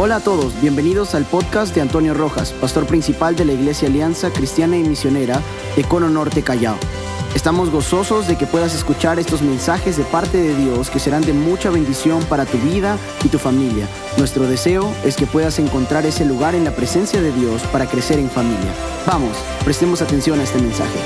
Hola a todos, bienvenidos al podcast de Antonio Rojas, pastor principal de la Iglesia Alianza Cristiana y Misionera de Cono Norte Callao. Estamos gozosos de que puedas escuchar estos mensajes de parte de Dios que serán de mucha bendición para tu vida y tu familia. Nuestro deseo es que puedas encontrar ese lugar en la presencia de Dios para crecer en familia. Vamos, prestemos atención a este mensaje.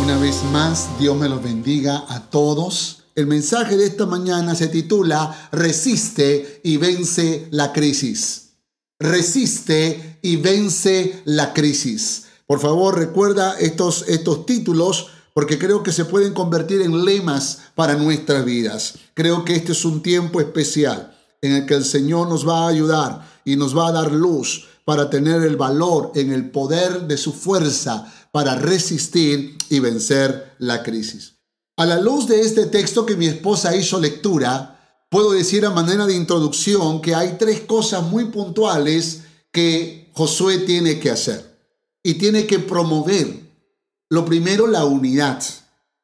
Una vez más, Dios me los bendiga a todos. El mensaje de esta mañana se titula Resiste y vence la crisis. Resiste y vence la crisis. Por favor, recuerda estos, estos títulos porque creo que se pueden convertir en lemas para nuestras vidas. Creo que este es un tiempo especial en el que el Señor nos va a ayudar y nos va a dar luz para tener el valor en el poder de su fuerza para resistir y vencer la crisis. A la luz de este texto que mi esposa hizo lectura, puedo decir a manera de introducción que hay tres cosas muy puntuales que Josué tiene que hacer y tiene que promover. Lo primero, la unidad.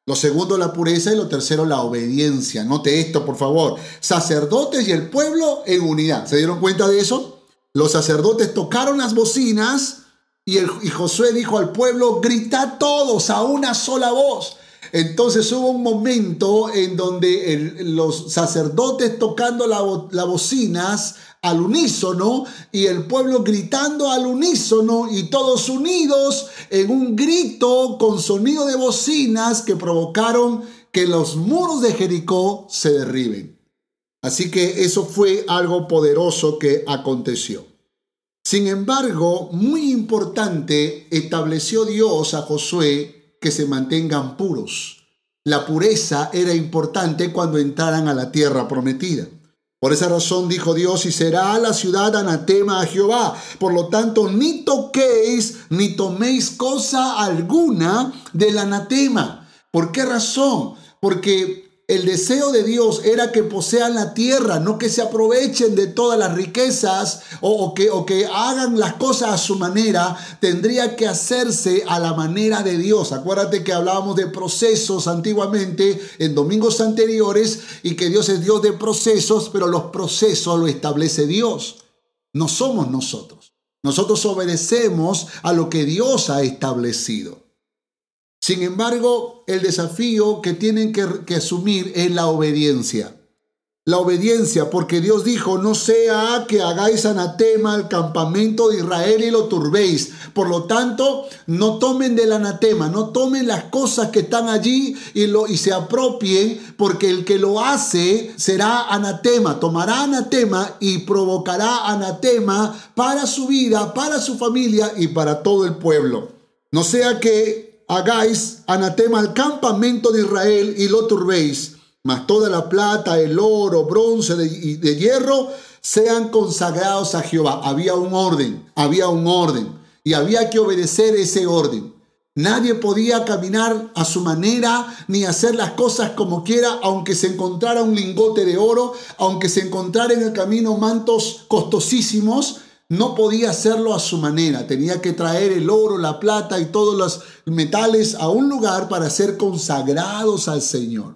Lo segundo, la pureza. Y lo tercero, la obediencia. Note esto, por favor. Sacerdotes y el pueblo en unidad. ¿Se dieron cuenta de eso? Los sacerdotes tocaron las bocinas y, Josué dijo al pueblo, grita todos a una sola voz. Entonces hubo un momento en donde los sacerdotes tocando las bocinas al unísono y el pueblo gritando al unísono y todos unidos en un grito con sonido de bocinas que provocaron que los muros de Jericó se derriben. Así que eso fue algo poderoso que aconteció. Sin embargo, muy importante, estableció Dios a Josué que se mantengan puros. La pureza era importante cuando entraran a la tierra prometida. Por esa razón dijo Dios, y será la ciudad anatema a Jehová. Por lo tanto, ni toquéis ni toméis cosa alguna del anatema. ¿Por qué razón? Porque el deseo de Dios era que posean la tierra, no que se aprovechen de todas las riquezas o, que, que, hagan las cosas a su manera. Tendría que hacerse a la manera de Dios. Acuérdate que hablábamos de procesos antiguamente en domingos anteriores y que Dios es Dios de procesos, pero los procesos lo establece Dios. No somos nosotros. Nosotros obedecemos a lo que Dios ha establecido. Sin embargo, el desafío que tienen que, asumir es la obediencia. La obediencia, porque Dios dijo, no sea que hagáis anatema al campamento de Israel y lo turbéis. Por lo tanto, no tomen del anatema, no tomen las cosas que están allí y, lo, y se apropien, porque el que lo hace será anatema, tomará anatema y provocará anatema para su vida, para su familia y para todo el pueblo. No sea que hagáis anatema al campamento de Israel y lo turbéis, mas toda la plata, el oro, bronce y de, hierro sean consagrados a Jehová. Había un orden, había un orden y había que obedecer ese orden. Nadie podía caminar a su manera ni hacer las cosas como quiera, aunque se encontrara un lingote de oro, aunque se encontrara en el camino mantos costosísimos, no podía hacerlo a su manera, tenía que traer el oro, la plata y todos los metales a un lugar para ser consagrados al Señor.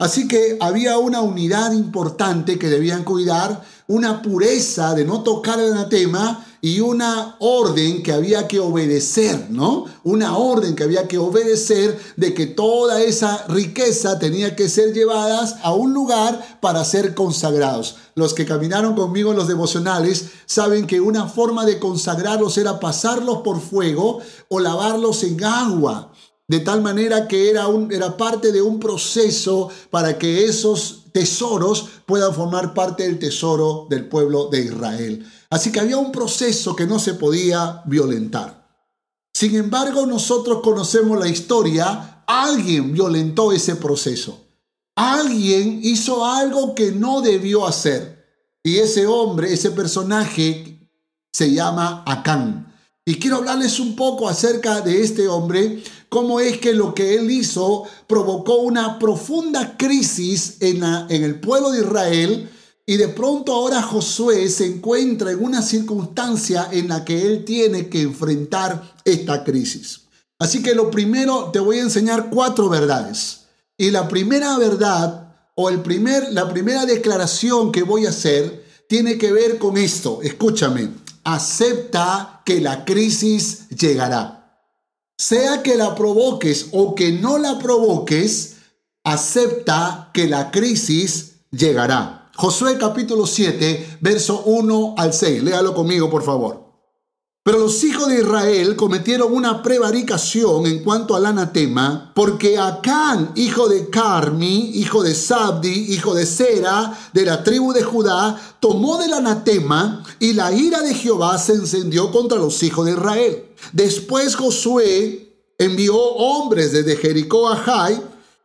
Así que había una unidad importante que debían cuidar, una pureza de no tocar el anatema y una orden que había que obedecer, ¿no? Una orden que había que obedecer de que toda esa riqueza tenía que ser llevadas a un lugar para ser consagrados. Los que caminaron conmigo en los devocionales saben que una forma de consagrarlos era pasarlos por fuego o lavarlos en agua de tal manera que era, un, era parte de un proceso para que esos tesoros puedan formar parte del tesoro del pueblo de Israel. Así que había un proceso que no se podía violentar. Sin embargo, nosotros conocemos la historia, alguien violentó ese proceso. Alguien hizo algo que no debió hacer. Y ese hombre, ese personaje, se llama Acán. Y quiero hablarles un poco acerca de este hombre, cómo es que lo que él hizo provocó una profunda crisis en, en el pueblo de Israel y de pronto ahora Josué se encuentra en una circunstancia en la que él tiene que enfrentar esta crisis. Así que lo primero te voy a enseñar cuatro verdades. Y la primera verdad o el primer, la primera declaración que voy a hacer tiene que ver con esto. Escúchame, acepta que la crisis llegará. Sea que la provoques o que no la provoques, acepta que la crisis llegará. Josué capítulo 7, verso 1 al 6. Léalo conmigo, por favor. Pero los hijos de Israel cometieron una prevaricación en cuanto al anatema, porque Acán, hijo de Carmi, hijo de Sabdi, hijo de Sera, de la tribu de Judá, tomó del anatema y la ira de Jehová se encendió contra los hijos de Israel. Después Josué envió hombres desde Jericó a Jai,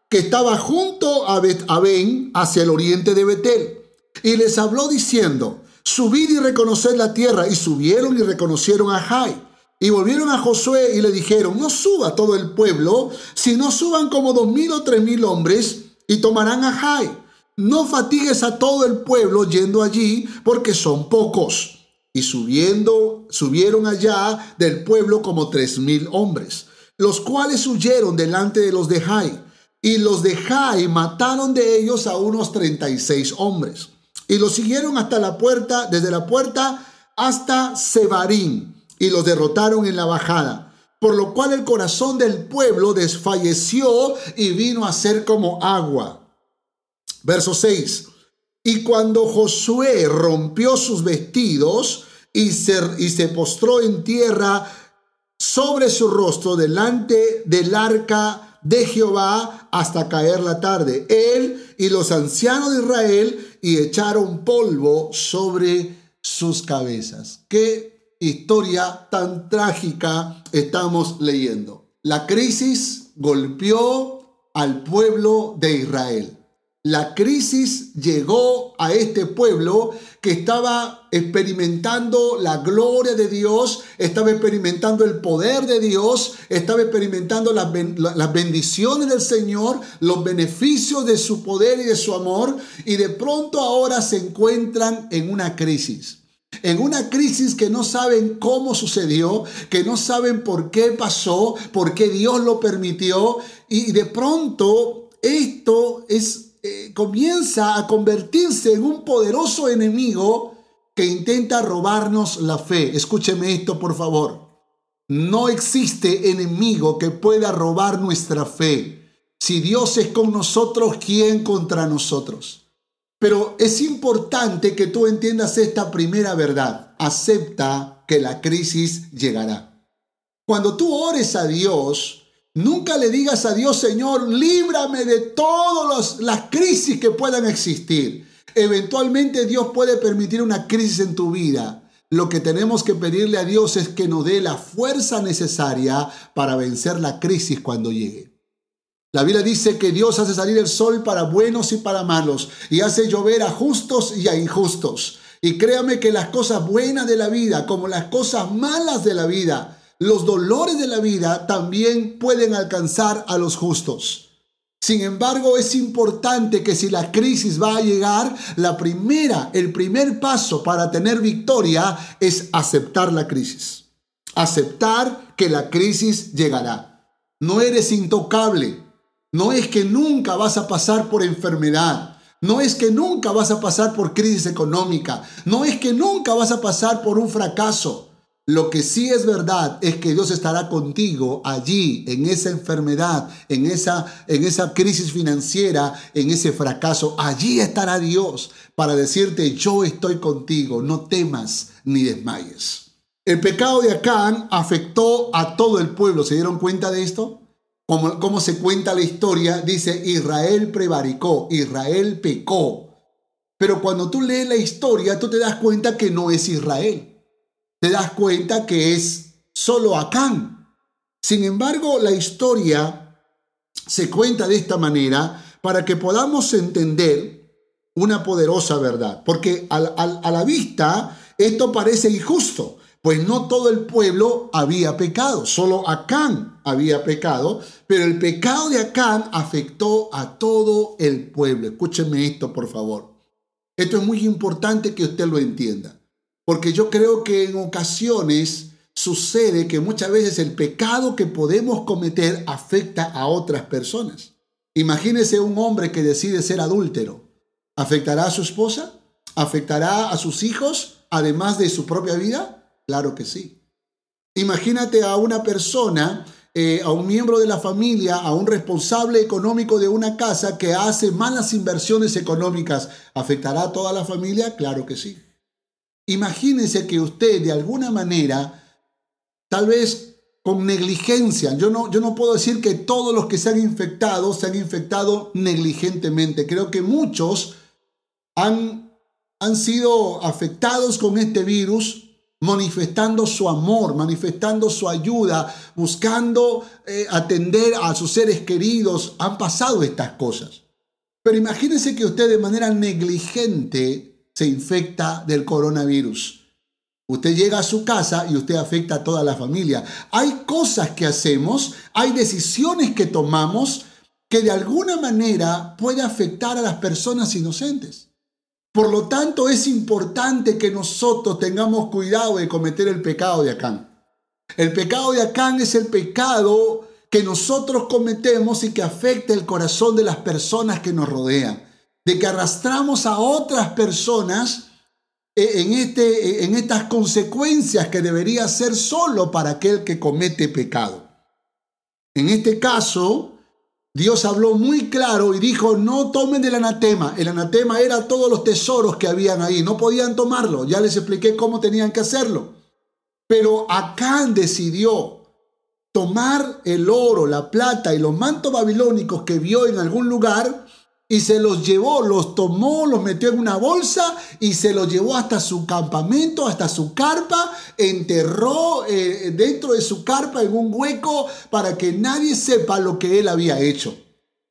que estaba junto a Bet -Aben, hacia el oriente de Betel, y les habló diciendo, subid y reconoced la tierra. Y subieron y reconocieron a Jai. Y volvieron a Josué y le dijeron, no suba todo el pueblo, sino suban como dos mil o tres mil hombres y tomarán a Jai. No fatigues a todo el pueblo yendo allí, porque son pocos. Y subiendo, subieron allá del pueblo como tres mil hombres, los cuales huyeron delante de los de Jai. Y los de Jai mataron de ellos a unos treinta y seis hombres. Y los siguieron hasta la puerta, desde la puerta hasta Sebarín, y los derrotaron en la bajada. Por lo cual el corazón del pueblo desfalleció y vino a ser como agua. Verso 6. Y cuando Josué rompió sus vestidos y se, y se postró en tierra sobre su rostro delante del arca de Jehová hasta caer la tarde, él y los ancianos de Israel y echaron polvo sobre sus cabezas. Qué historia tan trágica estamos leyendo. La crisis golpeó al pueblo de Israel. La crisis llegó a este pueblo que estaba experimentando la gloria de Dios, estaba experimentando el poder de Dios, estaba experimentando las, bendiciones del Señor, los beneficios de su poder y de su amor, y de pronto ahora se encuentran en una crisis. En una crisis que no saben cómo sucedió, que no saben por qué pasó, por qué Dios lo permitió, y de pronto esto es eh, comienza a convertirse en un poderoso enemigo que intenta robarnos la fe. Escúcheme esto, por favor. No existe enemigo que pueda robar nuestra fe. Si Dios es con nosotros, ¿quién contra nosotros? Pero es importante que tú entiendas esta primera verdad. Acepta que la crisis llegará. Cuando tú ores a Dios, Nunca le digas a Dios, Señor, líbrame de todas las crisis que puedan existir. Eventualmente Dios puede permitir una crisis en tu vida. Lo que tenemos que pedirle a Dios es que nos dé la fuerza necesaria para vencer la crisis cuando llegue. La Biblia dice que Dios hace salir el sol para buenos y para malos y hace llover a justos y a injustos. Y créame que las cosas buenas de la vida como las cosas malas de la vida los dolores de la vida también pueden alcanzar a los justos. Sin embargo, es importante que si la crisis va a llegar, la primera, el primer paso para tener victoria es aceptar la crisis. Aceptar que la crisis llegará. No eres intocable. No es que nunca vas a pasar por enfermedad. No es que nunca vas a pasar por crisis económica. No es que nunca vas a pasar por un fracaso. Lo que sí es verdad es que Dios estará contigo allí, en esa enfermedad, en esa, en esa crisis financiera, en ese fracaso. Allí estará Dios para decirte, yo estoy contigo, no temas ni desmayes. El pecado de Acán afectó a todo el pueblo. ¿Se dieron cuenta de esto? Como, como se cuenta la historia, dice, Israel prevaricó, Israel pecó. Pero cuando tú lees la historia, tú te das cuenta que no es Israel te das cuenta que es solo Acán. Sin embargo, la historia se cuenta de esta manera para que podamos entender una poderosa verdad. Porque a, la vista esto parece injusto, pues no todo el pueblo había pecado, solo Acán había pecado, pero el pecado de Acán afectó a todo el pueblo. Escúcheme esto, por favor. Esto es muy importante que usted lo entienda. Porque yo creo que en ocasiones sucede que muchas veces el pecado que podemos cometer afecta a otras personas. Imagínese un hombre que decide ser adúltero. ¿Afectará a su esposa? ¿Afectará a sus hijos, además de su propia vida? Claro que sí. Imagínate a una persona, eh, a un miembro de la familia, a un responsable económico de una casa que hace malas inversiones económicas. ¿Afectará a toda la familia? Claro que sí. Imagínese que usted de alguna manera, tal vez con negligencia, yo no, yo no puedo decir que todos los que se han infectado se han infectado negligentemente. Creo que muchos han han sido afectados con este virus manifestando su amor, manifestando su ayuda, buscando eh, atender a sus seres queridos. Han pasado estas cosas. Pero imagínense que usted de manera negligente se infecta del coronavirus. Usted llega a su casa y usted afecta a toda la familia. Hay cosas que hacemos, hay decisiones que tomamos que de alguna manera puede afectar a las personas inocentes. Por lo tanto, es importante que nosotros tengamos cuidado de cometer el pecado de Acán. El pecado de Acán es el pecado que nosotros cometemos y que afecta el corazón de las personas que nos rodean. De que arrastramos a otras personas eh, en, este, en estas consecuencias que debería ser solo para aquel que comete pecado. En este caso, Dios habló muy claro y dijo, no tomen del anatema. El anatema era todos los tesoros que habían ahí. No podían tomarlo. Ya les expliqué cómo tenían que hacerlo. Pero Acán decidió tomar el oro, la plata y los mantos babilónicos que vio en algún lugar y se los llevó, los tomó, los metió en una bolsa y se los llevó hasta su campamento, hasta su carpa, enterró eh, dentro de su carpa en un hueco para que nadie sepa lo que él había hecho.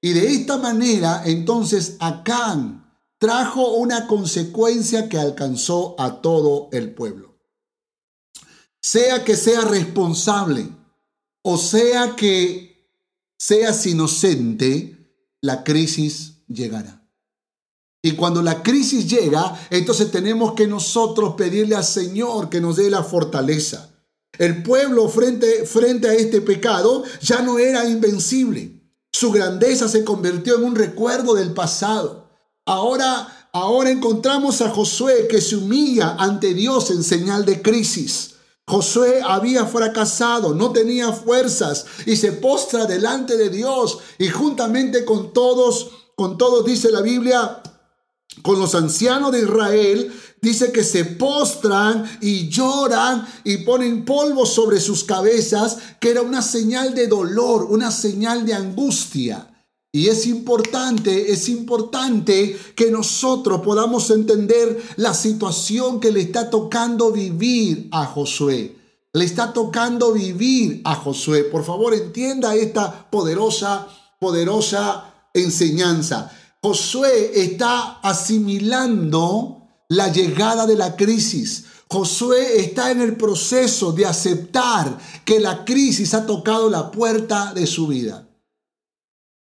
Y de esta manera, entonces, Acán trajo una consecuencia que alcanzó a todo el pueblo. Sea que sea responsable o sea que seas inocente, la crisis llegará. Y cuando la crisis llega, entonces tenemos que nosotros pedirle al Señor que nos dé la fortaleza. El pueblo frente, frente a este pecado ya no era invencible. Su grandeza se convirtió en un recuerdo del pasado. Ahora, ahora encontramos a Josué que se humilla ante Dios en señal de crisis. Josué había fracasado, no tenía fuerzas y se postra delante de Dios y juntamente con todos con todos, dice la Biblia, con los ancianos de Israel, dice que se postran y lloran y ponen polvo sobre sus cabezas, que era una señal de dolor, una señal de angustia. Y es importante, es importante que nosotros podamos entender la situación que le está tocando vivir a Josué. Le está tocando vivir a Josué. Por favor, entienda esta poderosa, poderosa enseñanza. Josué está asimilando la llegada de la crisis. Josué está en el proceso de aceptar que la crisis ha tocado la puerta de su vida.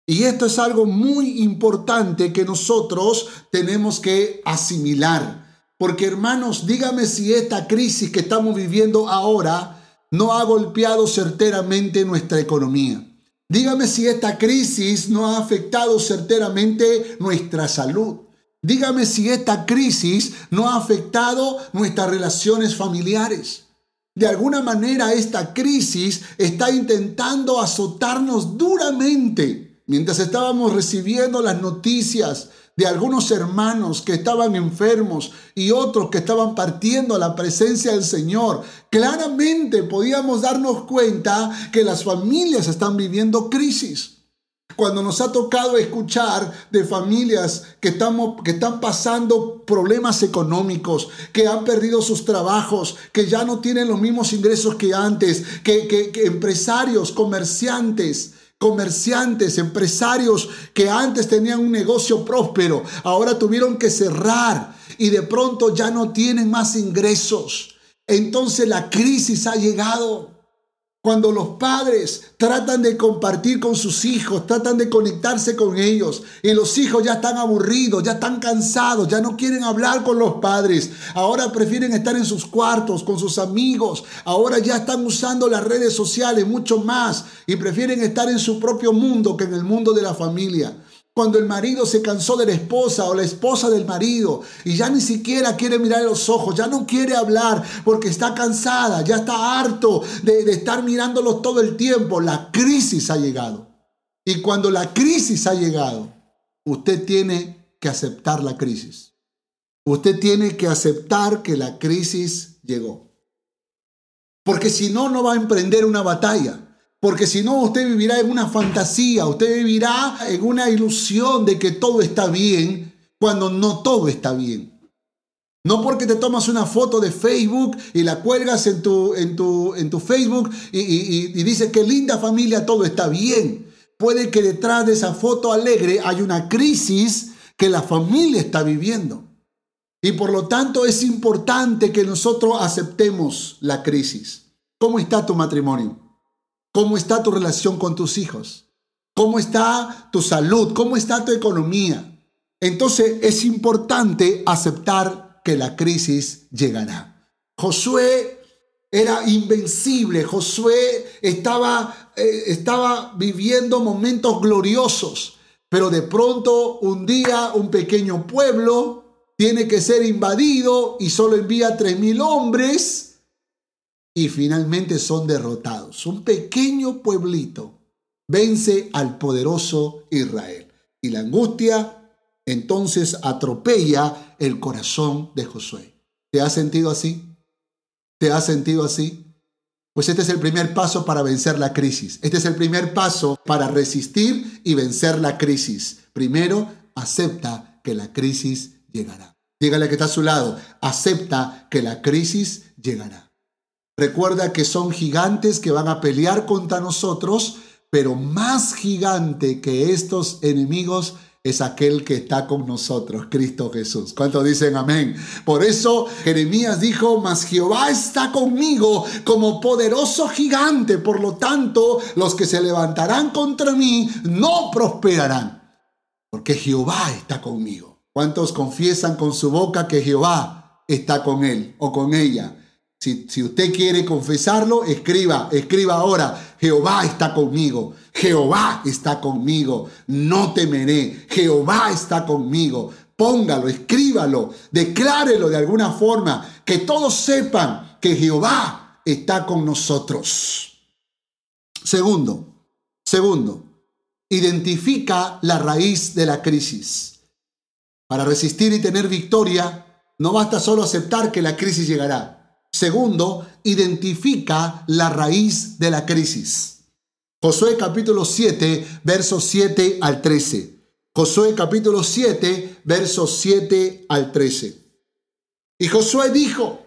Y esto es algo muy importante que nosotros tenemos que asimilar. Porque hermanos, dígame si esta crisis que estamos viviendo ahora no ha golpeado certeramente nuestra economía. Dígame si esta crisis no ha afectado certeramente nuestra salud. Dígame si esta crisis no ha afectado nuestras relaciones familiares. De alguna manera esta crisis está intentando azotarnos duramente. Mientras estábamos recibiendo las noticias de algunos hermanos que estaban enfermos y otros que estaban partiendo a la presencia del Señor, claramente podíamos darnos cuenta que las familias están viviendo crisis. Cuando nos ha tocado escuchar de familias que, estamos, que están pasando problemas económicos, que han perdido sus trabajos, que ya no tienen los mismos ingresos que antes, que, que empresarios, comerciantes, comerciantes, empresarios que antes tenían un negocio próspero, ahora tuvieron que cerrar y de pronto ya no tienen más ingresos. Entonces la crisis ha llegado. Cuando los padres tratan de compartir con sus hijos, tratan de conectarse con ellos y los hijos ya están aburridos, ya están cansados, ya no quieren hablar con los padres, ahora prefieren estar en sus cuartos con sus amigos, ahora ya están usando las redes sociales mucho más y prefieren estar en su propio mundo que en el mundo de la familia. Cuando el marido se cansó de la esposa o la esposa del marido y ya ni siquiera quiere mirar los ojos, ya no quiere hablar porque está cansada, ya está harto de, estar mirándolos todo el tiempo, la crisis ha llegado. Y cuando la crisis ha llegado, usted tiene que aceptar la crisis. Usted tiene que aceptar que la crisis llegó. Porque si no, no va a emprender una batalla. Porque si no, usted vivirá en una fantasía, usted vivirá en una ilusión de que todo está bien cuando no todo está bien. No porque te tomas una foto de Facebook y la cuelgas en tu, en tu, en tu Facebook y, y, y dices que linda familia, todo está bien. Puede que detrás de esa foto alegre hay una crisis que la familia está viviendo. Y por lo tanto es importante que nosotros aceptemos la crisis. ¿Cómo está tu matrimonio? ¿Cómo está tu relación con tus hijos? ¿Cómo está tu salud? ¿Cómo está tu economía? Entonces es importante aceptar que la crisis llegará. Josué era invencible. Josué estaba, eh, estaba viviendo momentos gloriosos. Pero de pronto un día un pequeño pueblo tiene que ser invadido y solo envía tres mil hombres y finalmente son derrotados. Un pequeño pueblito vence al poderoso Israel. Y la angustia entonces atropella el corazón de Josué. ¿Te has sentido así? ¿Te has sentido así? Pues este es el primer paso para vencer la crisis. Este es el primer paso para resistir y vencer la crisis. Primero, acepta que la crisis llegará. Dígale que está a su lado. Acepta que la crisis llegará. Recuerda que son gigantes que van a pelear contra nosotros, pero más gigante que estos enemigos es aquel que está con nosotros, Cristo Jesús. ¿Cuántos dicen amén? Por eso Jeremías dijo, mas Jehová está conmigo como poderoso gigante, por lo tanto los que se levantarán contra mí no prosperarán, porque Jehová está conmigo. ¿Cuántos confiesan con su boca que Jehová está con él o con ella? Si, usted quiere confesarlo, escriba, escriba ahora, Jehová está conmigo, Jehová está conmigo, no temeré, Jehová está conmigo. Póngalo, escríbalo, declárelo de alguna forma, que todos sepan que Jehová está con nosotros. Segundo, segundo, identifica la raíz de la crisis. Para resistir y tener victoria, no basta solo aceptar que la crisis llegará Segundo, identifica la raíz de la crisis. Josué capítulo 7, versos 7 al 13. Josué capítulo 7, versos 7 al 13. Y Josué dijo,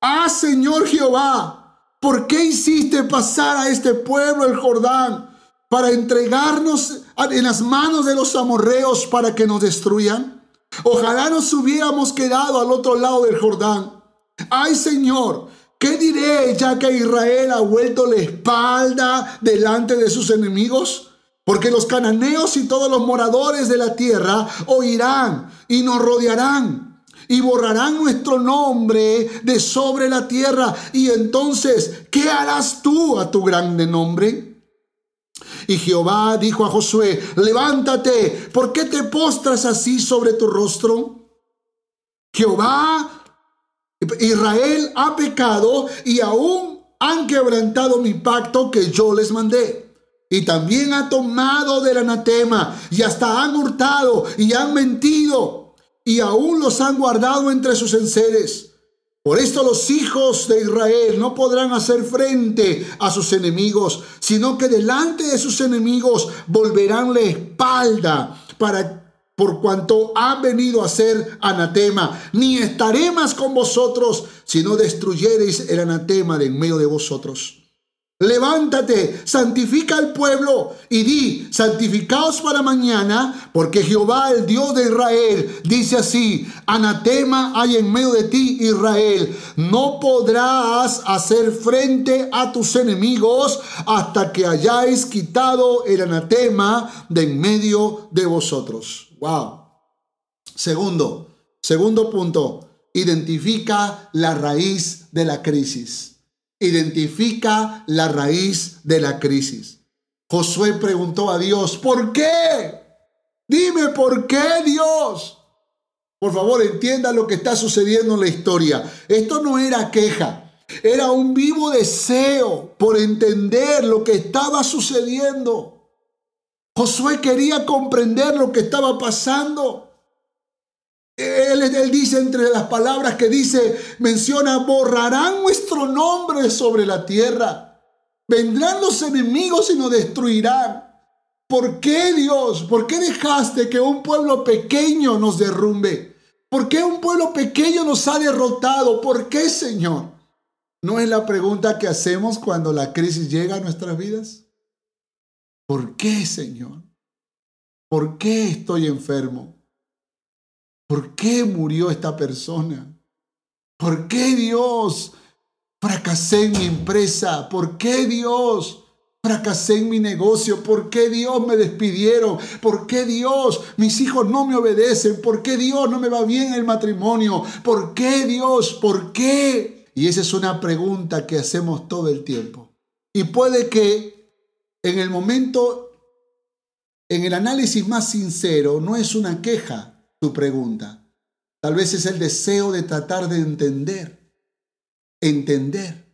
Ah, Señor Jehová, ¿por qué hiciste pasar a este pueblo el Jordán para entregarnos en las manos de los amorreos para que nos destruyan? Ojalá nos hubiéramos quedado al otro lado del Jordán Ay Señor, ¿qué diré ya que Israel ha vuelto la espalda delante de sus enemigos? Porque los cananeos y todos los moradores de la tierra oirán y nos rodearán y borrarán nuestro nombre de sobre la tierra. Y entonces, ¿qué harás tú a tu grande nombre? Y Jehová dijo a Josué, levántate, ¿por qué te postras así sobre tu rostro? Jehová Israel ha pecado y aún han quebrantado mi pacto que yo les mandé. Y también ha tomado del anatema y hasta han hurtado y han mentido y aún los han guardado entre sus enseres. Por esto los hijos de Israel no podrán hacer frente a sus enemigos, sino que delante de sus enemigos volverán la espalda para por cuanto han venido a ser anatema, ni estaré más con vosotros, si no destruyereis el anatema de en medio de vosotros. Levántate, santifica al pueblo y di, santificaos para mañana, porque Jehová, el Dios de Israel, dice así, anatema hay en medio de ti, Israel, no podrás hacer frente a tus enemigos hasta que hayáis quitado el anatema de en medio de vosotros. Wow. Segundo, segundo punto, identifica la raíz de la crisis identifica la raíz de la crisis. Josué preguntó a Dios, ¿por qué? Dime por qué Dios. Por favor, entienda lo que está sucediendo en la historia. Esto no era queja, era un vivo deseo por entender lo que estaba sucediendo. Josué quería comprender lo que estaba pasando. Él, dice entre las palabras que dice, menciona, borrarán nuestro nombre sobre la tierra. Vendrán los enemigos y nos destruirán. ¿Por qué Dios? ¿Por qué dejaste que un pueblo pequeño nos derrumbe? ¿Por qué un pueblo pequeño nos ha derrotado? ¿Por qué, Señor? ¿No es la pregunta que hacemos cuando la crisis llega a nuestras vidas? ¿Por qué, Señor? ¿Por qué estoy enfermo? ¿Por qué murió esta persona? ¿Por qué Dios fracasé en mi empresa? ¿Por qué Dios fracasé en mi negocio? ¿Por qué Dios me despidieron? ¿Por qué Dios mis hijos no me obedecen? ¿Por qué Dios no me va bien el matrimonio? ¿Por qué Dios? ¿Por qué? Y esa es una pregunta que hacemos todo el tiempo. Y puede que en el momento, en el análisis más sincero, no es una queja, tu pregunta. Tal vez es el deseo de tratar de entender, entender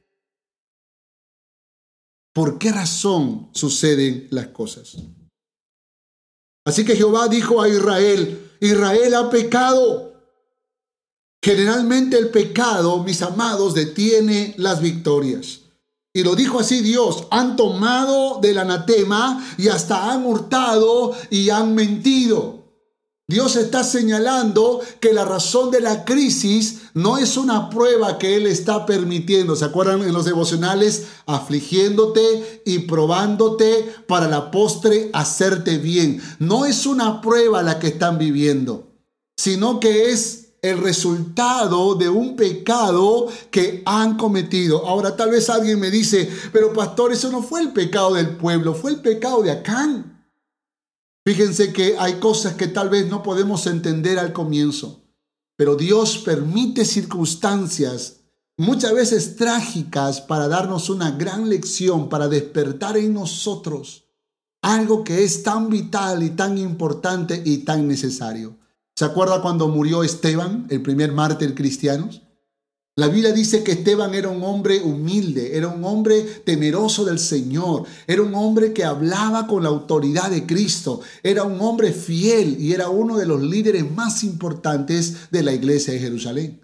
por qué razón suceden las cosas. Así que Jehová dijo a Israel, Israel ha pecado. Generalmente el pecado, mis amados, detiene las victorias. Y lo dijo así Dios, han tomado del anatema y hasta han hurtado y han mentido. Dios está señalando que la razón de la crisis no es una prueba que Él está permitiendo. ¿Se acuerdan en los devocionales? Afligiéndote y probándote para la postre hacerte bien. No es una prueba la que están viviendo, sino que es el resultado de un pecado que han cometido. Ahora tal vez alguien me dice, pero pastor, eso no fue el pecado del pueblo, fue el pecado de Acán. Fíjense que hay cosas que tal vez no podemos entender al comienzo, pero Dios permite circunstancias muchas veces trágicas para darnos una gran lección, para despertar en nosotros algo que es tan vital y tan importante y tan necesario. ¿Se acuerda cuando murió Esteban, el primer mártir cristiano? La Biblia dice que Esteban era un hombre humilde, era un hombre temeroso del Señor, era un hombre que hablaba con la autoridad de Cristo, era un hombre fiel y era uno de los líderes más importantes de la iglesia de Jerusalén.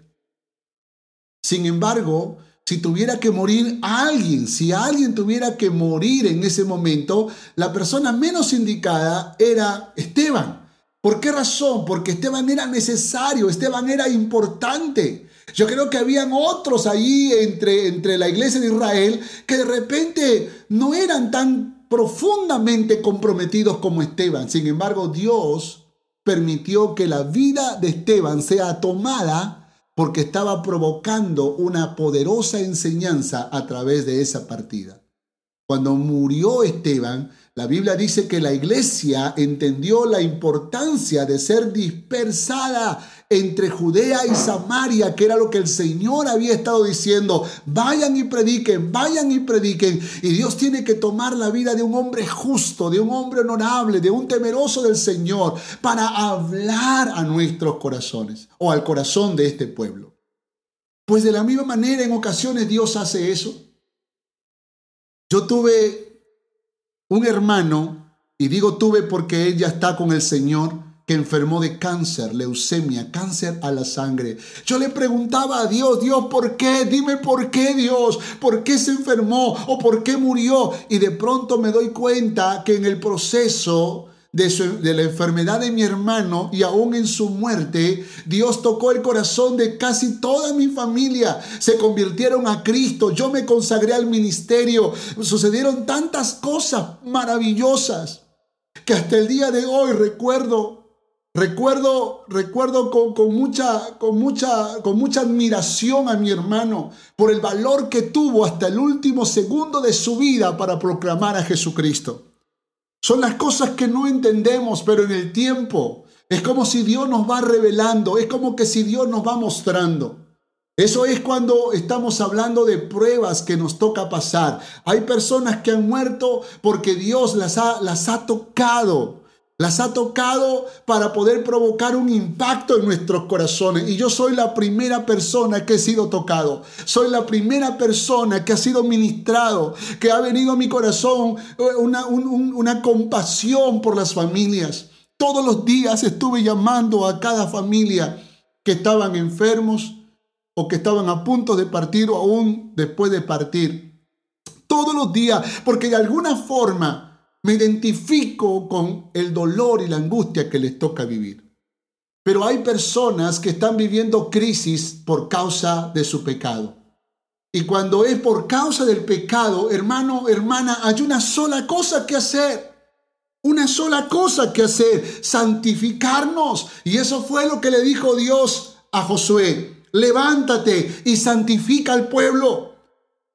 Sin embargo, si tuviera que morir alguien, si alguien tuviera que morir en ese momento, la persona menos indicada era Esteban. ¿Por qué razón? Porque Esteban era necesario, Esteban era importante. Yo creo que habían otros ahí entre, entre la iglesia de Israel que de repente no eran tan profundamente comprometidos como Esteban. Sin embargo, Dios permitió que la vida de Esteban sea tomada porque estaba provocando una poderosa enseñanza a través de esa partida. Cuando murió Esteban, la Biblia dice que la iglesia entendió la importancia de ser dispersada entre Judea y Samaria, que era lo que el Señor había estado diciendo. Vayan y prediquen, vayan y prediquen. Y Dios tiene que tomar la vida de un hombre justo, de un hombre honorable, de un temeroso del Señor, para hablar a nuestros corazones o al corazón de este pueblo. Pues de la misma manera en ocasiones Dios hace eso. Yo tuve un hermano, y digo tuve porque ella está con el Señor, que enfermó de cáncer, leucemia, cáncer a la sangre. Yo le preguntaba a Dios, Dios, ¿por qué? Dime por qué, Dios, ¿por qué se enfermó o por qué murió? Y de pronto me doy cuenta que en el proceso de, la enfermedad de mi hermano y aún en su muerte, Dios tocó el corazón de casi toda mi familia. Se convirtieron a Cristo. Yo me consagré al ministerio. Sucedieron tantas cosas maravillosas que hasta el día de hoy recuerdo Recuerdo, recuerdo con, con, mucha, con, mucha, con mucha admiración a mi hermano por el valor que tuvo hasta el último segundo de su vida para proclamar a Jesucristo. Son las cosas que no entendemos, pero en el tiempo es como si Dios nos va revelando, es como que si Dios nos va mostrando. Eso es cuando estamos hablando de pruebas que nos toca pasar. Hay personas que han muerto porque Dios las ha, las ha tocado las ha tocado para poder provocar un impacto en nuestros corazones. Y yo soy la primera persona que he sido tocado. Soy la primera persona que ha sido ministrado, que ha venido a mi corazón eh, una, una compasión por las familias. Todos los días estuve llamando a cada familia que estaban enfermos o que estaban a punto de partir o aún después de partir. Todos los días, porque de alguna forma me identifico con el dolor y la angustia que les toca vivir. Pero hay personas que están viviendo crisis por causa de su pecado. Y cuando es por causa del pecado, hermano, hermana, hay una sola cosa que hacer. Una sola cosa que hacer, santificarnos. Y eso fue lo que le dijo Dios a Josué. Levántate y santifica al pueblo.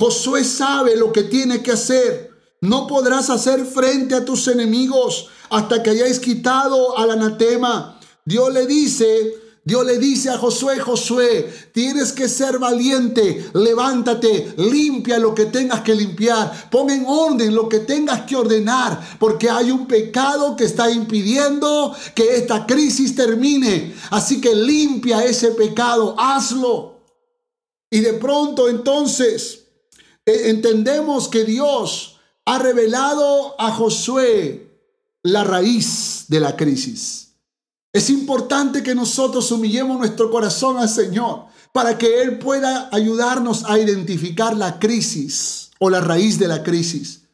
Josué sabe lo que tiene que hacer. No podrás hacer frente a tus enemigos hasta que hayáis quitado al anatema. Dios le dice, Dios le dice a Josué, Josué, tienes que ser valiente, levántate, limpia lo que tengas que limpiar, pon en orden lo que tengas que ordenar, porque hay un pecado que está impidiendo que esta crisis termine. Así que limpia ese pecado, hazlo. Y de pronto entonces eh, entendemos que Dios ha revelado a Josué la raíz de la crisis. Es importante que nosotros humillemos nuestro corazón al Señor para que Él pueda ayudarnos a identificar la crisis o la raíz de la crisis.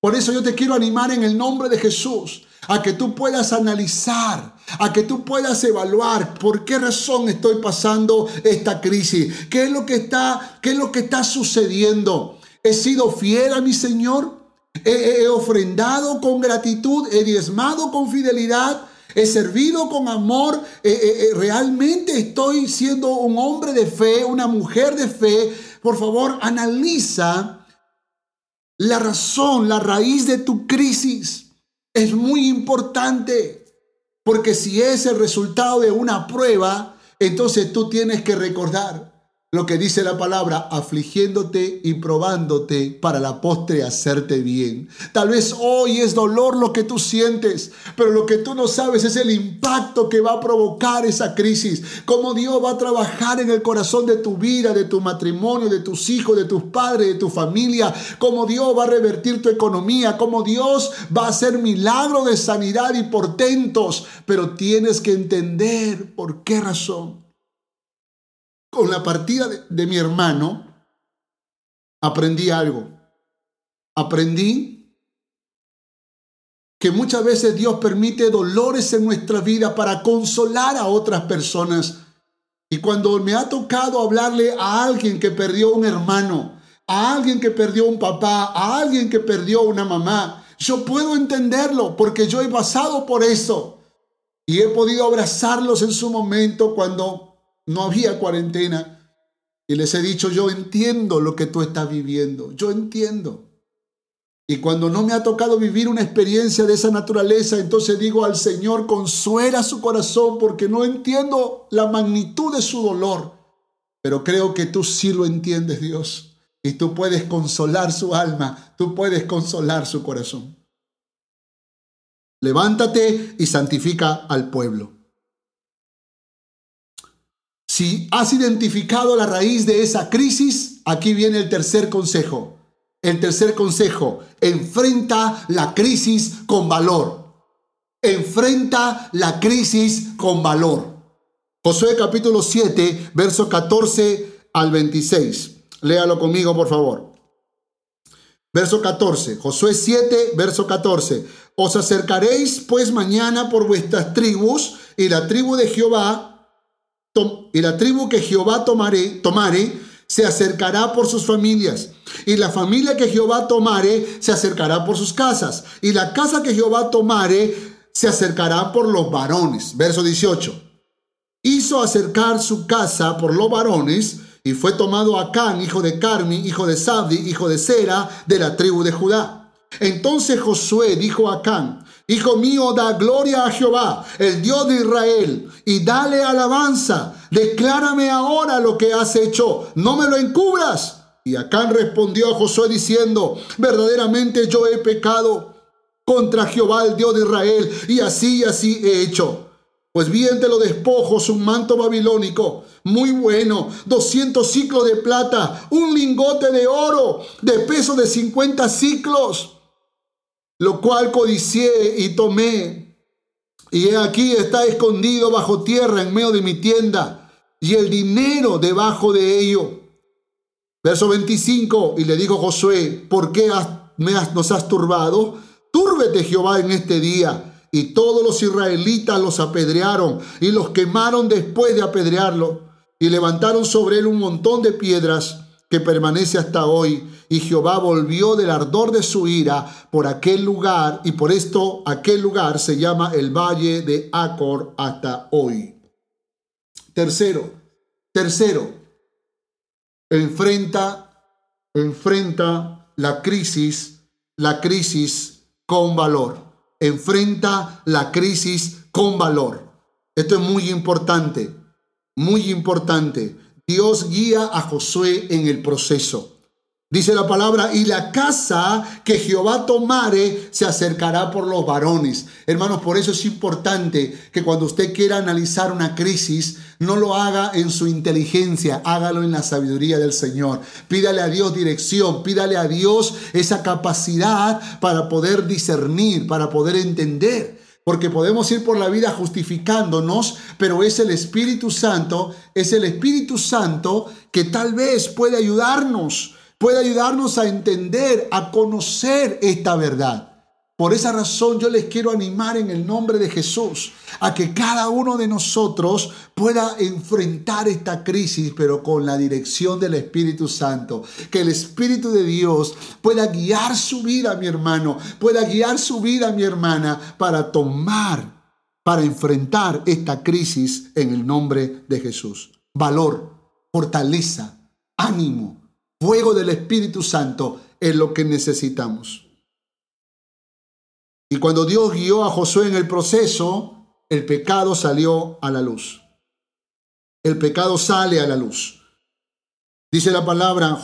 Por eso yo te quiero animar en el nombre de Jesús a que tú puedas analizar, a que tú puedas evaluar por qué razón estoy pasando esta crisis, qué es lo que está, qué es lo que está sucediendo. ¿He sido fiel a mi Señor? He, ofrendado con gratitud, he diezmado con fidelidad, he servido con amor. realmente estoy siendo un hombre de fe, una mujer de fe. Por favor, analiza la razón, la raíz de tu crisis. Es muy importante, porque si es el resultado de una prueba, entonces tú tienes que recordar lo que dice la palabra, afligiéndote y probándote para la postre hacerte bien. Tal vez hoy es dolor lo que tú sientes, pero lo que tú no sabes es el impacto que va a provocar esa crisis, cómo Dios va a trabajar en el corazón de tu vida, de tu matrimonio, de tus hijos, de tus padres, de tu familia, cómo Dios va a revertir tu economía, cómo Dios va a hacer milagros de sanidad y portentos, pero tienes que entender por qué razón con la partida de, mi hermano, aprendí algo. Aprendí que muchas veces Dios permite dolores en nuestra vida para consolar a otras personas. Y cuando me ha tocado hablarle a alguien que perdió un hermano, a alguien que perdió un papá, a alguien que perdió una mamá, yo puedo entenderlo porque yo he pasado por eso. Y he podido abrazarlos en su momento cuando no había cuarentena. Y les he dicho, yo entiendo lo que tú estás viviendo, yo entiendo. Y cuando no me ha tocado vivir una experiencia de esa naturaleza, entonces digo al Señor, consuela su corazón porque no entiendo la magnitud de su dolor. Pero creo que tú sí lo entiendes, Dios. Y tú puedes consolar su alma, tú puedes consolar su corazón. Levántate y santifica al pueblo. Si has identificado la raíz de esa crisis, aquí viene el tercer consejo. El tercer consejo, enfrenta la crisis con valor. Enfrenta la crisis con valor. Josué capítulo 7, verso 14 al 26. Léalo conmigo, por favor. Verso 14, Josué 7, verso 14. Os acercaréis pues mañana por vuestras tribus y la tribu de Jehová y la tribu que Jehová tomare, se acercará por sus familias. Y la familia que Jehová tomare se acercará por sus casas. Y la casa que Jehová tomare se acercará por los varones. Verso 18. Hizo acercar su casa por los varones y fue tomado Acán, hijo de Carmi, hijo de Sabdi, hijo de Sera, de la tribu de Judá. Entonces Josué dijo a Acán, Hijo mío, da gloria a Jehová, el Dios de Israel, y dale alabanza. Declárame ahora lo que has hecho, no me lo encubras. Y Acán respondió a Josué diciendo, verdaderamente yo he pecado contra Jehová, el Dios de Israel, y así y así he hecho. Pues bien te lo despojos un manto babilónico, muy bueno, 200 ciclos de plata, un lingote de oro de peso de 50 ciclos lo cual codicié y tomé. Y he aquí está escondido bajo tierra en medio de mi tienda, y el dinero debajo de ello. Verso 25, y le dijo Josué, ¿por qué nos has turbado? Túrbete Jehová en este día. Y todos los israelitas los apedrearon y los quemaron después de apedrearlo. Y levantaron sobre él un montón de piedras que permanece hasta hoy. Y Jehová volvió del ardor de su ira por aquel lugar, y por esto aquel lugar se llama el Valle de Acor hasta hoy. Tercero, tercero, enfrenta, enfrenta la crisis, la crisis con valor. Enfrenta la crisis con valor. Esto es muy importante, muy importante. Dios guía a Josué en el proceso. Dice la palabra, y la casa que Jehová tomare se acercará por los varones. Hermanos, por eso es importante que cuando usted quiera analizar una crisis, no lo haga en su inteligencia, hágalo en la sabiduría del Señor. Pídale a Dios dirección, pídale a Dios esa capacidad para poder discernir, para poder entender. Porque podemos ir por la vida justificándonos, pero es el Espíritu Santo, es el Espíritu Santo que tal vez puede ayudarnos, puede ayudarnos a entender, a conocer esta verdad. Por esa razón yo les quiero animar en el nombre de Jesús a que cada uno de nosotros pueda enfrentar esta crisis, pero con la dirección del Espíritu Santo. Que el Espíritu de Dios pueda guiar su vida, mi hermano, pueda guiar su vida, mi hermana, para tomar, para enfrentar esta crisis en el nombre de Jesús. Valor, fortaleza, ánimo, fuego del Espíritu Santo es lo que necesitamos. Y cuando Dios guió a Josué en el proceso, el pecado salió a la luz. El pecado sale a la luz. Dice la palabra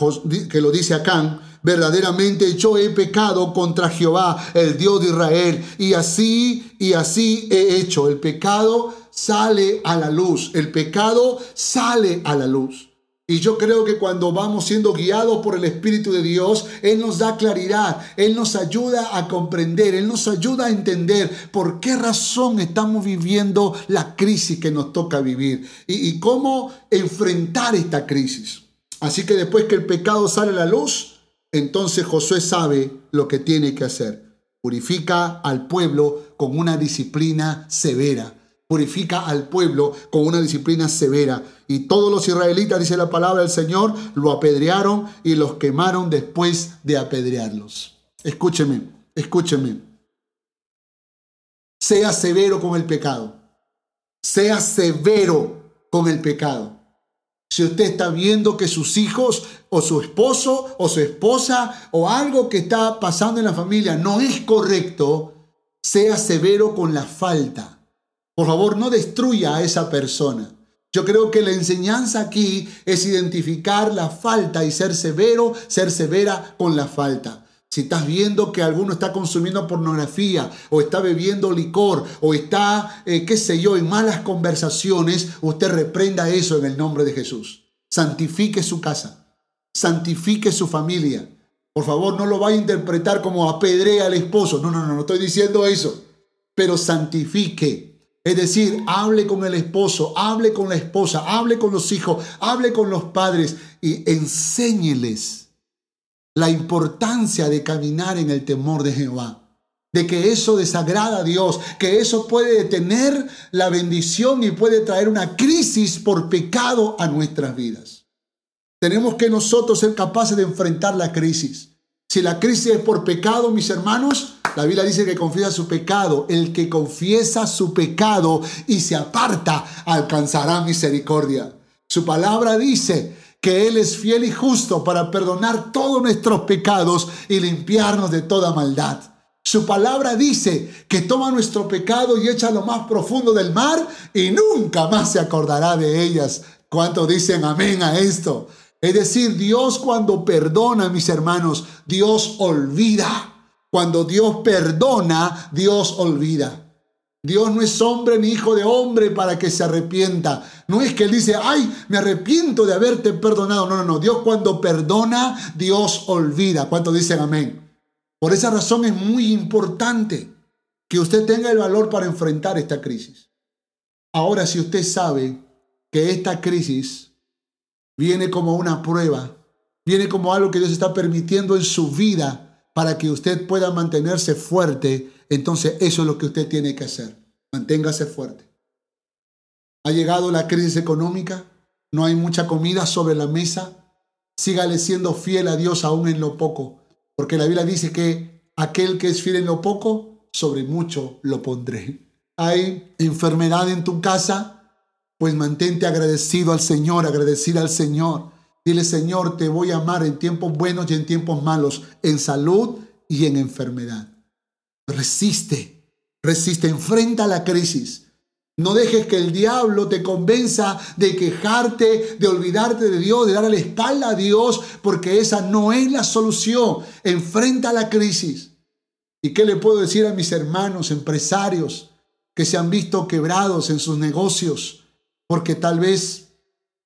que lo dice Acán, verdaderamente yo he pecado contra Jehová, el Dios de Israel, y así y así he hecho. El pecado sale a la luz, el pecado sale a la luz. Y yo creo que cuando vamos siendo guiados por el Espíritu de Dios, Él nos da claridad, Él nos ayuda a comprender, Él nos ayuda a entender por qué razón estamos viviendo la crisis que nos toca vivir y, cómo enfrentar esta crisis. Así que después que el pecado sale a la luz, entonces Josué sabe lo que tiene que hacer. Purifica al pueblo con una disciplina severa purifica al pueblo con una disciplina severa. Y todos los israelitas, dice la palabra del Señor, lo apedrearon y los quemaron después de apedrearlos. Escúcheme, escúcheme. Sea severo con el pecado. Sea severo con el pecado. Si usted está viendo que sus hijos o su esposo o su esposa o algo que está pasando en la familia no es correcto, sea severo con la falta por favor, no destruya a esa persona. Yo creo que la enseñanza aquí es identificar la falta y ser severo, ser severa con la falta. Si estás viendo que alguno está consumiendo pornografía o está bebiendo licor o está, eh, qué sé yo, en malas conversaciones, usted reprenda eso en el nombre de Jesús. Santifique su casa, santifique su familia. Por favor, no lo vaya a interpretar como apedrea al esposo. No, no, no, no estoy diciendo eso. Pero santifique, es decir, hable con el esposo, hable con la esposa, hable con los hijos, hable con los padres y enséñeles la importancia de caminar en el temor de Jehová. de que eso desagrada a Dios, que eso puede detener la bendición y puede traer una crisis por pecado a nuestras vidas. Tenemos que nosotros ser capaces de enfrentar la crisis. Si la crisis es por pecado, mis hermanos, la Biblia dice que confiesa su pecado. El que confiesa su pecado y se aparta alcanzará misericordia. Su palabra dice que Él es fiel y justo para perdonar todos nuestros pecados y limpiarnos de toda maldad. Su palabra dice que toma nuestro pecado y echa lo más profundo del mar y nunca más se acordará de ellas. ¿Cuántos dicen amén a esto? Es decir, Dios cuando perdona, mis hermanos, Dios olvida. Cuando Dios perdona, Dios olvida. Dios no es hombre ni hijo de hombre para que se arrepienta. No es que Él dice, ay, me arrepiento de haberte perdonado. No, no, no. Dios cuando perdona, Dios olvida. ¿Cuántos dicen amén? Por esa razón es muy importante que usted tenga el valor para enfrentar esta crisis. Ahora, si usted sabe que esta crisis viene como una prueba, viene como algo que Dios está permitiendo en su vida para que usted pueda mantenerse fuerte, entonces eso es lo que usted tiene que hacer. Manténgase fuerte. Ha llegado la crisis económica, no hay mucha comida sobre la mesa, sígale siendo fiel a Dios aún en lo poco porque la Biblia dice que aquel que es fiel en lo poco, sobre mucho lo pondré. Hay enfermedad en tu casa, pues mantente agradecido al Señor, agradecida al Señor. Dile, Señor, te voy a amar en tiempos buenos y en tiempos malos, en salud y en enfermedad. Resiste, resiste, enfrenta la crisis. No dejes que el diablo te convenza de quejarte, de olvidarte de Dios, de darle la espalda a Dios, porque esa no es la solución. Enfrenta la crisis. ¿Y qué le puedo decir a mis hermanos empresarios que se han visto quebrados en sus negocios? Porque tal vez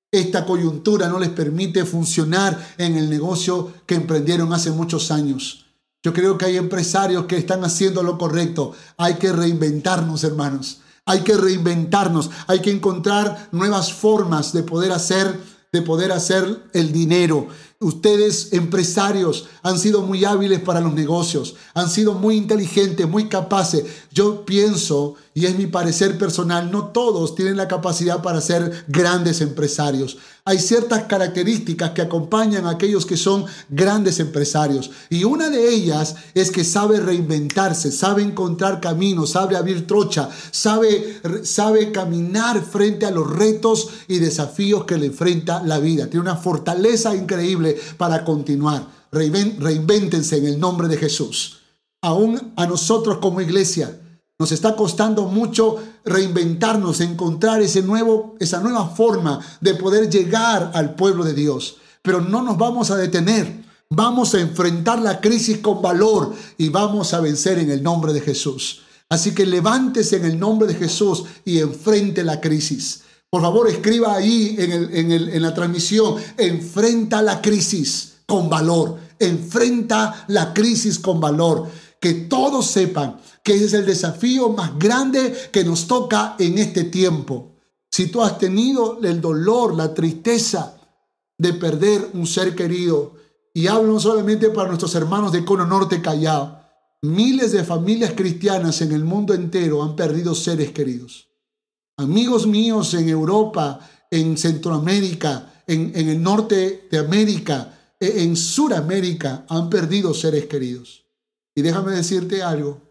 esta coyuntura no les permite funcionar en el negocio que emprendieron hace muchos años. Yo creo que hay empresarios que están haciendo lo correcto. Hay que reinventarnos, hermanos. Hay que reinventarnos, hay que encontrar nuevas formas de poder hacer, de poder hacer el dinero. Ustedes, empresarios, han sido muy hábiles para los negocios, han sido muy inteligentes, muy capaces. Yo pienso, y es mi parecer personal, no todos tienen la capacidad para ser grandes empresarios. Hay ciertas características que acompañan a aquellos que son grandes empresarios. Y una de ellas es que sabe reinventarse, sabe encontrar caminos, sabe abrir trocha, sabe, sabe caminar frente a los retos y desafíos que le enfrenta la vida. Tiene una fortaleza increíble para continuar. Reinvéntense en el nombre de Jesús. Aún a nosotros como iglesia nos está costando mucho reinventarnos, encontrar ese nuevo, esa nueva forma de poder llegar al pueblo de Dios. Pero no nos vamos a detener. Vamos a enfrentar la crisis con valor y vamos a vencer en el nombre de Jesús. Así que levántese en el nombre de Jesús y enfrente la crisis. Por favor, escriba ahí en, la transmisión, enfrenta la crisis con valor, enfrenta la crisis con valor. Que todos sepan que ese es el desafío más grande que nos toca en este tiempo. Si tú has tenido el dolor, la tristeza de perder un ser querido, y hablo no solamente para nuestros hermanos de Cono Norte Callao, miles de familias cristianas en el mundo entero han perdido seres queridos. Amigos míos en Europa, en Centroamérica, en, el norte de América, e, en Suramérica, han perdido seres queridos. Y déjame decirte algo,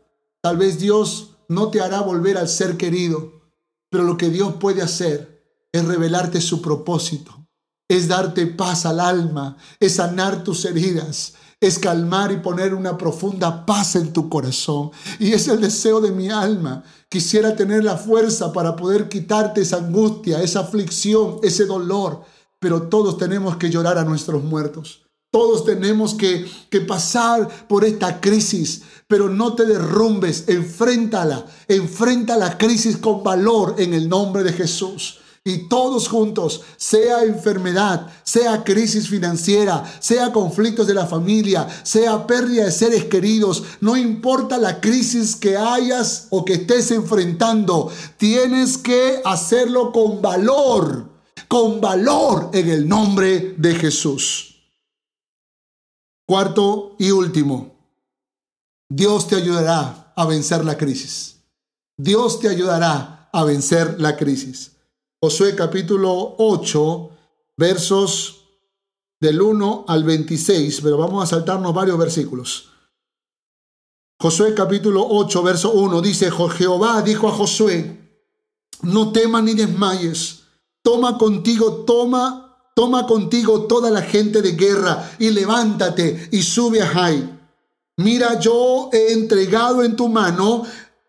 tal vez Dios no te hará volver al ser querido, pero lo que Dios puede hacer es revelarte su propósito, es darte paz al alma, es sanar tus heridas, es calmar y poner una profunda paz en tu corazón. Y es el deseo de mi alma. Quisiera tener la fuerza para poder quitarte esa angustia, esa aflicción, ese dolor. Pero todos tenemos que llorar a nuestros muertos. Todos tenemos que, que, pasar por esta crisis, pero no te derrumbes, enfréntala, enfrenta la crisis con valor en el nombre de Jesús y todos juntos, sea enfermedad, sea crisis financiera, sea conflictos de la familia, sea pérdida de seres queridos, no importa la crisis que hayas o que estés enfrentando, tienes que hacerlo con valor, con valor en el nombre de Jesús. Cuarto y último, Dios te ayudará a vencer la crisis. Dios te ayudará a vencer la crisis. Josué capítulo 8, versos del 1 al 26, pero vamos a saltarnos varios versículos. Josué capítulo 8, verso 1 dice, Jehová dijo a Josué, no temas ni desmayes, toma contigo, toma Toma contigo toda la gente de guerra y levántate y sube a Jai. Mira, yo he entregado en tu mano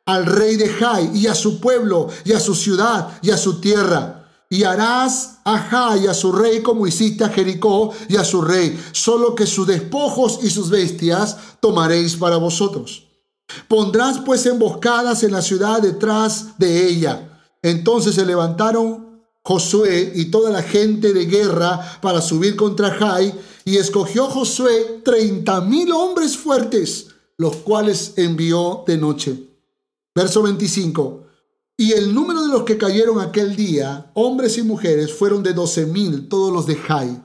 al rey de Jai y a su pueblo y a su ciudad y a su tierra. Y harás a Jai y a su rey como hiciste a Jericó y a su rey, solo que sus despojos y sus bestias tomaréis para vosotros. Pondrás pues emboscadas en la ciudad detrás de ella. Entonces se levantaron Josué y toda la gente de guerra para subir contra Jai, y escogió Josué treinta mil hombres fuertes, los cuales envió de noche. Verso 25. Y el número de los que cayeron aquel día, hombres y mujeres, fueron de doce mil, todos los de Jai.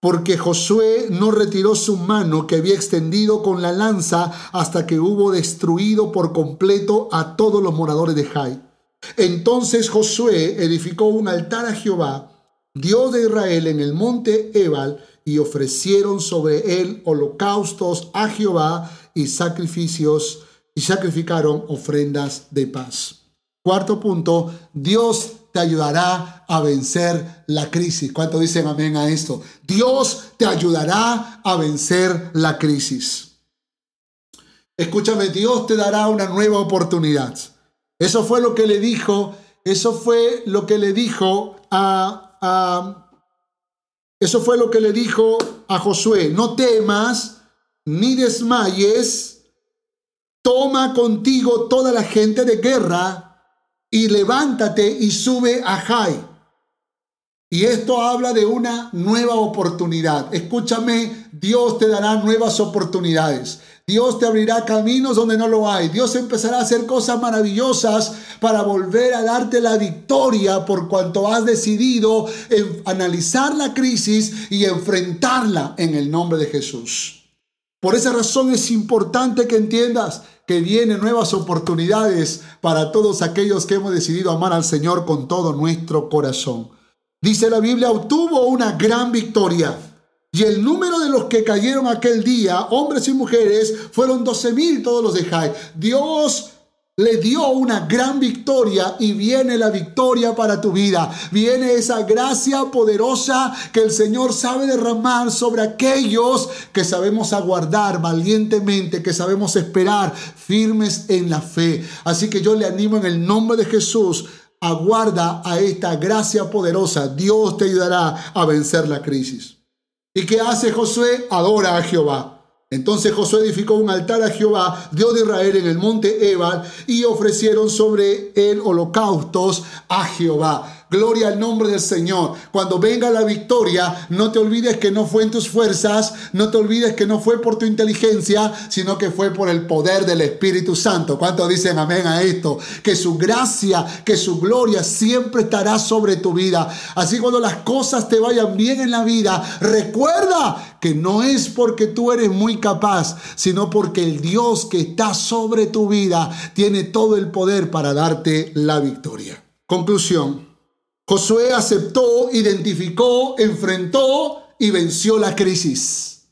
Porque Josué no retiró su mano que había extendido con la lanza hasta que hubo destruido por completo a todos los moradores de Jai. Entonces Josué edificó un altar a Jehová, Dios de Israel, en el monte Ebal, y ofrecieron sobre él holocaustos a Jehová y sacrificios, y sacrificaron ofrendas de paz. Cuarto punto, Dios te ayudará a vencer la crisis. ¿Cuánto dicen amén a esto? Dios te ayudará a vencer la crisis. Escúchame, Dios te dará una nueva oportunidad. Eso fue lo que le dijo, eso fue lo que le dijo a, eso fue lo que le dijo a Josué, no temas ni desmayes, toma contigo toda la gente de guerra y levántate y sube a Jai. Y esto habla de una nueva oportunidad. Escúchame, Dios te dará nuevas oportunidades. Dios te abrirá caminos donde no lo hay. Dios empezará a hacer cosas maravillosas para volver a darte la victoria por cuanto has decidido analizar la crisis y enfrentarla en el nombre de Jesús. Por esa razón es importante que entiendas que vienen nuevas oportunidades para todos aquellos que hemos decidido amar al Señor con todo nuestro corazón. Dice la Biblia, obtuvo una gran victoria. Y el número de los que cayeron aquel día, hombres y mujeres, fueron doce mil todos los de Jai. Dios le dio una gran victoria y viene la victoria para tu vida. Viene esa gracia poderosa que el Señor sabe derramar sobre aquellos que sabemos aguardar valientemente, que sabemos esperar firmes en la fe. Así que yo le animo en el nombre de Jesús aguarda a esta gracia poderosa. Dios te ayudará a vencer la crisis. ¿Y qué hace Josué? Adora a Jehová. Entonces Josué edificó un altar a Jehová, Dios de Israel, en el monte Ebal, y ofrecieron sobre él holocaustos a Jehová. Gloria al nombre del Señor. Cuando venga la victoria, no te olvides que no fue en tus fuerzas, no te olvides que no fue por tu inteligencia, sino que fue por el poder del Espíritu Santo. ¿Cuántos dicen amén a esto? Que su gracia, que su gloria siempre estará sobre tu vida. Así cuando las cosas te vayan bien en la vida, recuerda que no es porque tú eres muy capaz, sino porque el Dios que está sobre tu vida tiene todo el poder para darte la victoria. Conclusión. Josué aceptó, identificó, enfrentó y venció la crisis.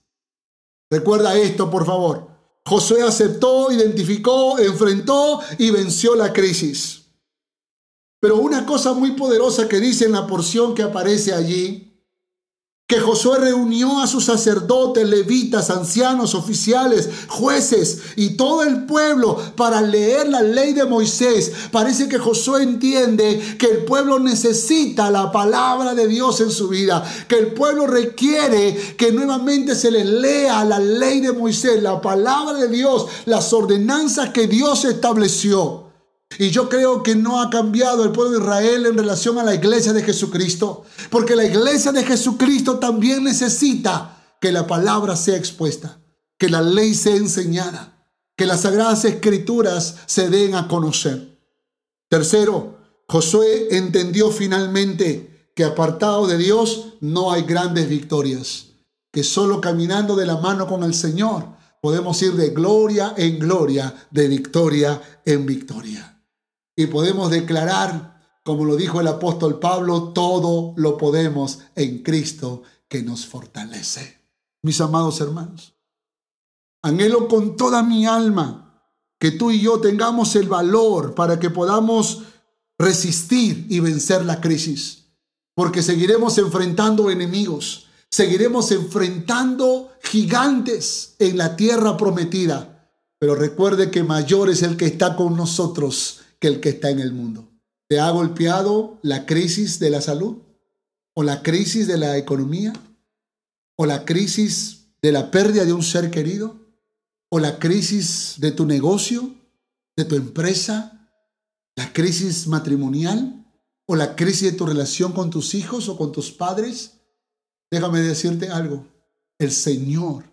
Recuerda esto, por favor. Josué aceptó, identificó, enfrentó y venció la crisis. Pero una cosa muy poderosa que dice en la porción que aparece allí que Josué reunió a sus sacerdotes, levitas, ancianos, oficiales, jueces y todo el pueblo para leer la ley de Moisés. Parece que Josué entiende que el pueblo necesita la palabra de Dios en su vida, que el pueblo requiere que nuevamente se le lea la ley de Moisés, la palabra de Dios, las ordenanzas que Dios estableció. Y yo creo que no ha cambiado el pueblo de Israel en relación a la iglesia de Jesucristo, porque la iglesia de Jesucristo también necesita que la palabra sea expuesta, que la ley sea enseñada, que las sagradas escrituras se den a conocer. Tercero, Josué entendió finalmente que apartado de Dios no hay grandes victorias, que solo caminando de la mano con el Señor podemos ir de gloria en gloria, de victoria en victoria. Y podemos declarar, como lo dijo el apóstol Pablo, todo lo podemos en Cristo que nos fortalece. Mis amados hermanos, anhelo con toda mi alma que tú y yo tengamos el valor para que podamos resistir y vencer la crisis, porque seguiremos enfrentando enemigos, seguiremos enfrentando gigantes en la tierra prometida, pero recuerde que mayor es el que está con nosotros que el que está en el mundo. ¿Te ha golpeado la crisis de la salud? ¿O la crisis de la economía? ¿O la crisis de la pérdida de un ser querido? ¿O la crisis de tu negocio? ¿De tu empresa? ¿La crisis matrimonial? ¿O la crisis de tu relación con tus hijos o con tus padres? Déjame decirte algo. El Señor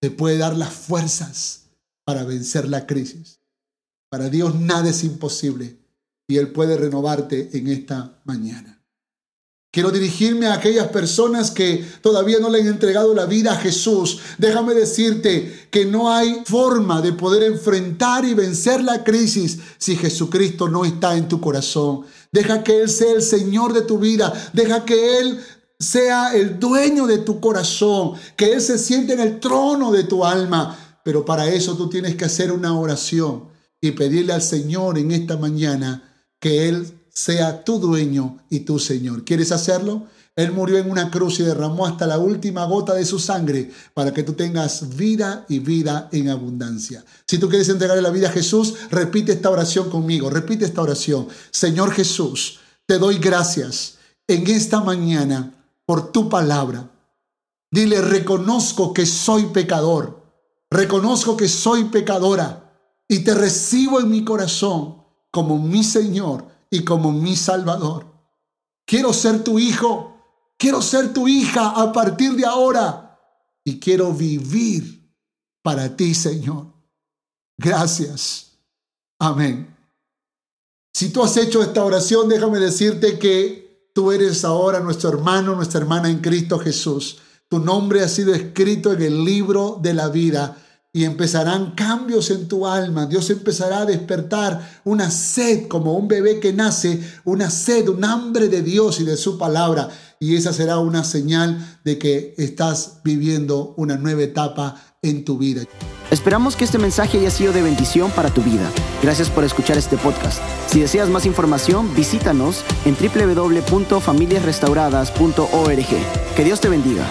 te puede dar las fuerzas para vencer la crisis. Para Dios nada es imposible y Él puede renovarte en esta mañana. Quiero dirigirme a aquellas personas que todavía no le han entregado la vida a Jesús. Déjame decirte que no hay forma de poder enfrentar y vencer la crisis si Jesucristo no está en tu corazón. Deja que Él sea el Señor de tu vida. Deja que Él sea el dueño de tu corazón. Que Él se siente en el trono de tu alma. Pero para eso tú tienes que hacer una oración y pedirle al Señor en esta mañana que Él sea tu dueño y tu Señor. ¿Quieres hacerlo? Él murió en una cruz y derramó hasta la última gota de su sangre para que tú tengas vida y vida en abundancia. Si tú quieres entregarle la vida a Jesús, repite esta oración conmigo. Repite esta oración. Señor Jesús, te doy gracias en esta mañana por tu palabra. Dile, reconozco que soy pecador. Reconozco que soy pecadora y te recibo en mi corazón como mi Señor y como mi Salvador. Quiero ser tu hijo, quiero ser tu hija a partir de ahora y quiero vivir para ti, Señor. Gracias. Amén. Si tú has hecho esta oración, déjame decirte que tú eres ahora nuestro hermano, nuestra hermana en Cristo Jesús. Tu nombre ha sido escrito en el libro de la vida y empezarán cambios en tu alma. Dios empezará a despertar una sed como un bebé que nace, una sed, un hambre de Dios y de su palabra. Y esa será una señal de que estás viviendo una nueva etapa en tu vida. Esperamos que este mensaje haya sido de bendición para tu vida. Gracias por escuchar este podcast. Si deseas más información, visítanos en www.familiasrestauradas.org. Que Dios te bendiga.